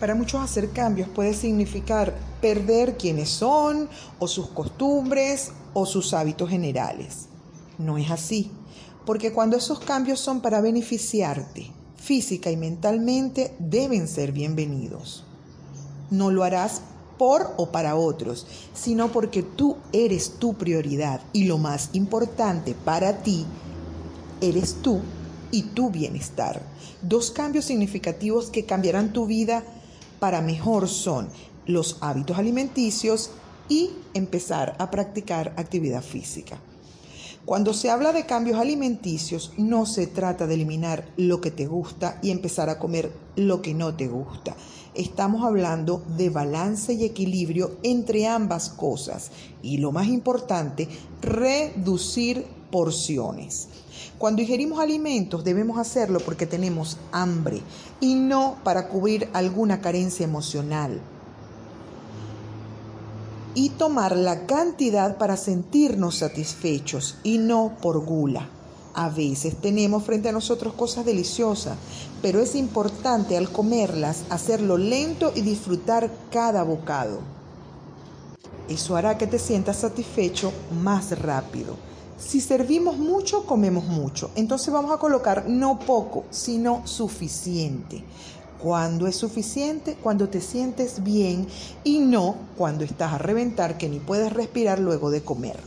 Para muchos hacer cambios puede significar perder quienes son o sus costumbres o sus hábitos generales. No es así, porque cuando esos cambios son para beneficiarte física y mentalmente, deben ser bienvenidos. No lo harás por o para otros, sino porque tú eres tu prioridad y lo más importante para ti eres tú y tu bienestar. Dos cambios significativos que cambiarán tu vida para mejor son los hábitos alimenticios y empezar a practicar actividad física. Cuando se habla de cambios alimenticios, no se trata de eliminar lo que te gusta y empezar a comer lo que no te gusta. Estamos hablando de balance y equilibrio entre ambas cosas y lo más importante, reducir porciones. Cuando ingerimos alimentos debemos hacerlo porque tenemos hambre y no para cubrir alguna carencia emocional. Y tomar la cantidad para sentirnos satisfechos y no por gula. A veces tenemos frente a nosotros cosas deliciosas, pero es importante al comerlas hacerlo lento y disfrutar cada bocado. Eso hará que te sientas satisfecho más rápido. Si servimos mucho, comemos mucho. Entonces vamos a colocar no poco, sino suficiente. ¿Cuándo es suficiente? Cuando te sientes bien y no cuando estás a reventar que ni puedes respirar luego de comer.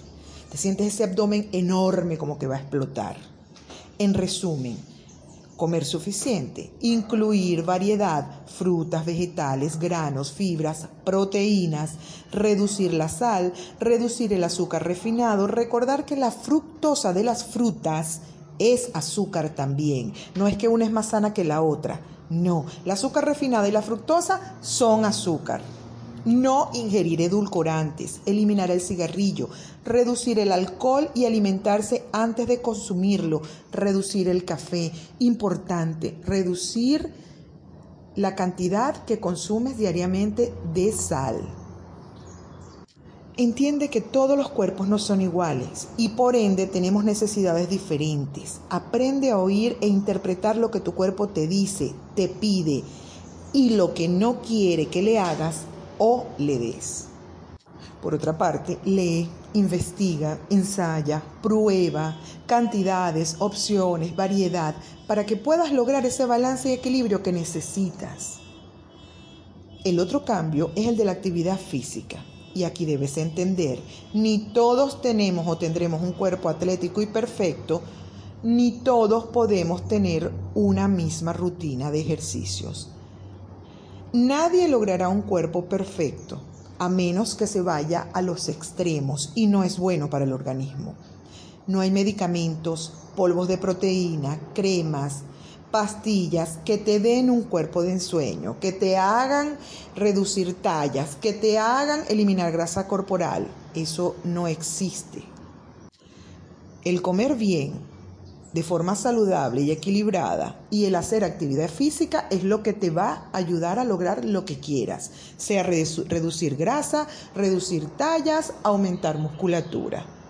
Te sientes ese abdomen enorme como que va a explotar. En resumen, comer suficiente, incluir variedad, frutas, vegetales, granos, fibras, proteínas, reducir la sal, reducir el azúcar refinado, recordar que la fructosa de las frutas es azúcar también, no es que una es más sana que la otra, no, la azúcar refinada y la fructosa son azúcar. No ingerir edulcorantes, eliminar el cigarrillo, reducir el alcohol y alimentarse antes de consumirlo, reducir el café. Importante, reducir la cantidad que consumes diariamente de sal. Entiende que todos los cuerpos no son iguales y por ende tenemos necesidades diferentes. Aprende a oír e interpretar lo que tu cuerpo te dice, te pide y lo que no quiere que le hagas o le des. Por otra parte, lee, investiga, ensaya, prueba cantidades, opciones, variedad, para que puedas lograr ese balance y equilibrio que necesitas. El otro cambio es el de la actividad física. Y aquí debes entender, ni todos tenemos o tendremos un cuerpo atlético y perfecto, ni todos podemos tener una misma rutina de ejercicios. Nadie logrará un cuerpo perfecto a menos que se vaya a los extremos y no es bueno para el organismo. No hay medicamentos, polvos de proteína, cremas, pastillas que te den un cuerpo de ensueño, que te hagan reducir tallas, que te hagan eliminar grasa corporal. Eso no existe. El comer bien de forma saludable y equilibrada y el hacer actividad física es lo que te va a ayudar a lograr lo que quieras, sea reducir grasa, reducir tallas, aumentar musculatura.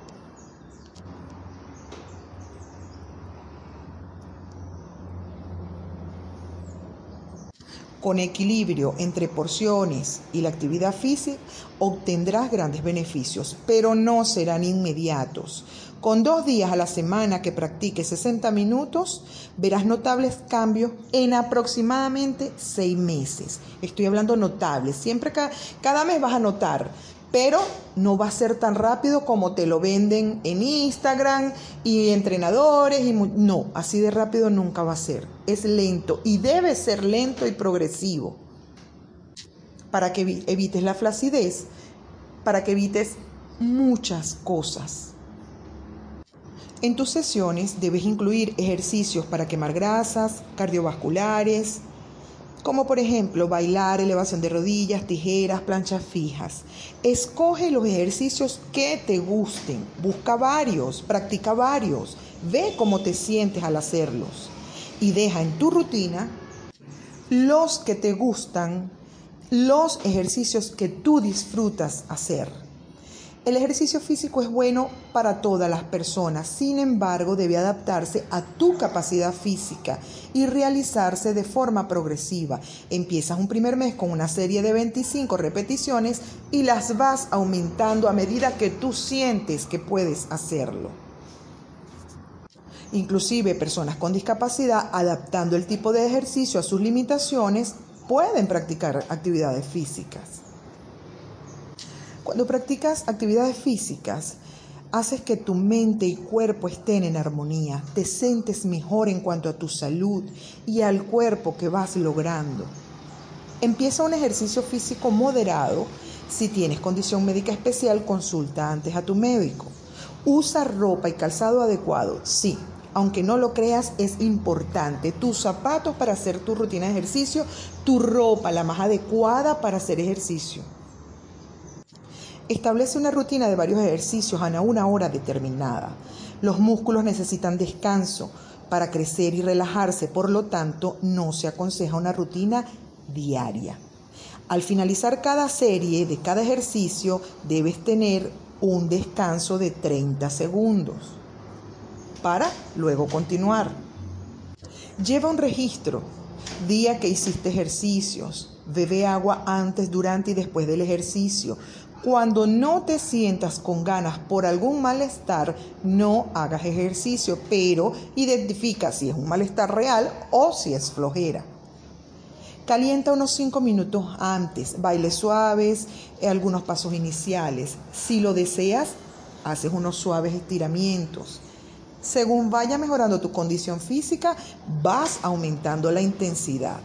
Con equilibrio entre porciones y la actividad física obtendrás grandes beneficios, pero no serán inmediatos. Con dos días a la semana que practiques 60 minutos, verás notables cambios en aproximadamente seis meses. Estoy hablando notables. Siempre cada mes vas a notar pero no va a ser tan rápido como te lo venden en Instagram y entrenadores y no, así de rápido nunca va a ser. Es lento y debe ser lento y progresivo para que evites la flacidez, para que evites muchas cosas. En tus sesiones debes incluir ejercicios para quemar grasas, cardiovasculares, como por ejemplo bailar, elevación de rodillas, tijeras, planchas fijas. Escoge los ejercicios que te gusten, busca varios, practica varios, ve cómo te sientes al hacerlos y deja en tu rutina los que te gustan, los ejercicios que tú disfrutas hacer. El ejercicio físico es bueno para todas las personas, sin embargo debe adaptarse a tu capacidad física y realizarse de forma progresiva. Empiezas un primer mes con una serie de 25 repeticiones y las vas aumentando a medida que tú sientes que puedes hacerlo. Inclusive personas con discapacidad, adaptando el tipo de ejercicio a sus limitaciones, pueden practicar actividades físicas. Cuando practicas actividades físicas, haces que tu mente y cuerpo estén en armonía, te sientes mejor en cuanto a tu salud y al cuerpo que vas logrando. Empieza un ejercicio físico moderado. Si tienes condición médica especial, consulta antes a tu médico. Usa ropa y calzado adecuado. Sí, aunque no lo creas, es importante. Tus zapatos para hacer tu rutina de ejercicio, tu ropa la más adecuada para hacer ejercicio. Establece una rutina de varios ejercicios a una hora determinada. Los músculos necesitan descanso para crecer y relajarse, por lo tanto no se aconseja una rutina diaria. Al finalizar cada serie de cada ejercicio debes tener un descanso de 30 segundos para luego continuar. Lleva un registro, día que hiciste ejercicios, bebe agua antes, durante y después del ejercicio, cuando no te sientas con ganas por algún malestar, no hagas ejercicio, pero identifica si es un malestar real o si es flojera. Calienta unos 5 minutos antes, bailes suaves, eh, algunos pasos iniciales. Si lo deseas, haces unos suaves estiramientos. Según vaya mejorando tu condición física, vas aumentando la intensidad.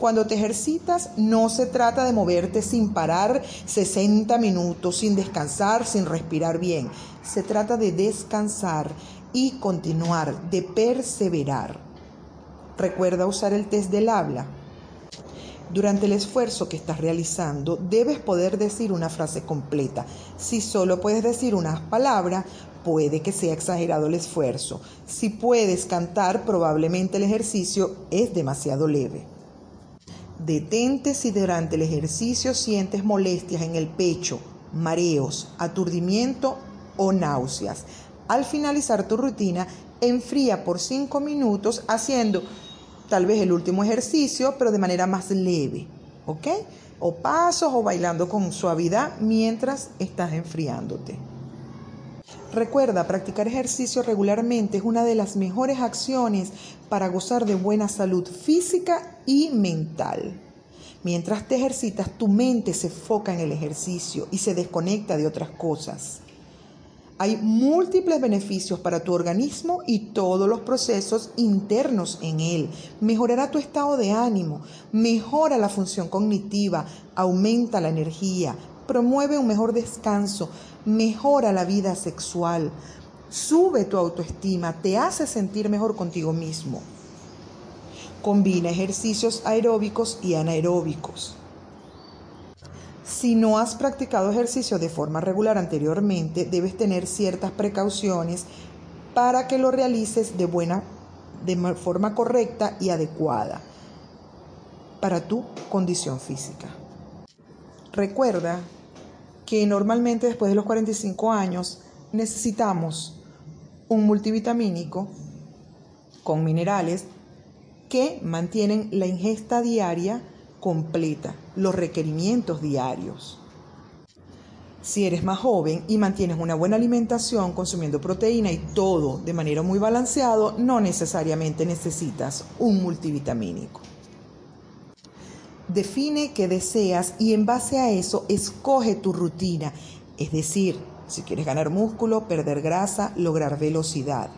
Cuando te ejercitas no se trata de moverte sin parar 60 minutos, sin descansar, sin respirar bien. Se trata de descansar y continuar, de perseverar. Recuerda usar el test del habla. Durante el esfuerzo que estás realizando, debes poder decir una frase completa. Si solo puedes decir unas palabras, puede que sea exagerado el esfuerzo. Si puedes cantar, probablemente el ejercicio es demasiado leve. Detente si durante el ejercicio sientes molestias en el pecho, mareos, aturdimiento o náuseas. Al finalizar tu rutina, enfría por 5 minutos haciendo tal vez el último ejercicio, pero de manera más leve, ¿ok? O pasos o bailando con suavidad mientras estás enfriándote. Recuerda, practicar ejercicio regularmente es una de las mejores acciones para gozar de buena salud física y mental. Mientras te ejercitas, tu mente se enfoca en el ejercicio y se desconecta de otras cosas. Hay múltiples beneficios para tu organismo y todos los procesos internos en él. Mejorará tu estado de ánimo, mejora la función cognitiva, aumenta la energía, promueve un mejor descanso, mejora la vida sexual, sube tu autoestima, te hace sentir mejor contigo mismo. Combina ejercicios aeróbicos y anaeróbicos. Si no has practicado ejercicio de forma regular anteriormente, debes tener ciertas precauciones para que lo realices de buena de forma correcta y adecuada para tu condición física. Recuerda que normalmente después de los 45 años necesitamos un multivitamínico con minerales que mantienen la ingesta diaria completa, los requerimientos diarios. Si eres más joven y mantienes una buena alimentación consumiendo proteína y todo de manera muy balanceado, no necesariamente necesitas un multivitamínico. Define qué deseas y en base a eso escoge tu rutina, es decir, si quieres ganar músculo, perder grasa, lograr velocidad.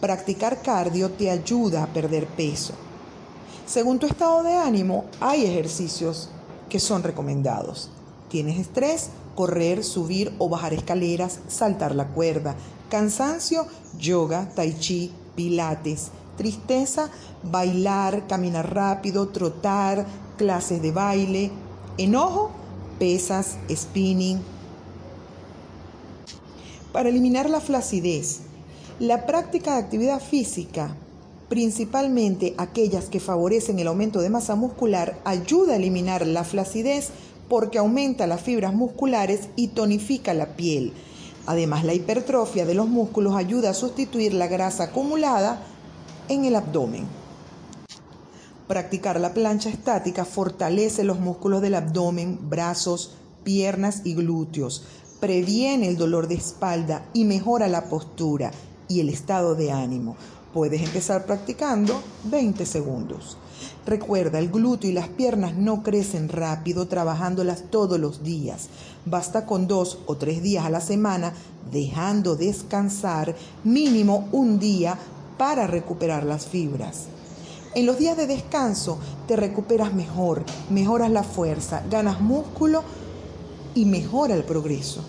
Practicar cardio te ayuda a perder peso. Según tu estado de ánimo, hay ejercicios que son recomendados. Tienes estrés, correr, subir o bajar escaleras, saltar la cuerda. Cansancio, yoga, tai chi, pilates. Tristeza, bailar, caminar rápido, trotar, clases de baile, enojo, pesas, spinning. Para eliminar la flacidez, la práctica de actividad física, principalmente aquellas que favorecen el aumento de masa muscular, ayuda a eliminar la flacidez porque aumenta las fibras musculares y tonifica la piel. Además, la hipertrofia de los músculos ayuda a sustituir la grasa acumulada en el abdomen. Practicar la plancha estática fortalece los músculos del abdomen, brazos, piernas y glúteos, previene el dolor de espalda y mejora la postura y el estado de ánimo. Puedes empezar practicando 20 segundos. Recuerda, el glúteo y las piernas no crecen rápido trabajándolas todos los días. Basta con dos o tres días a la semana, dejando descansar mínimo un día para recuperar las fibras. En los días de descanso te recuperas mejor, mejoras la fuerza, ganas músculo y mejora el progreso.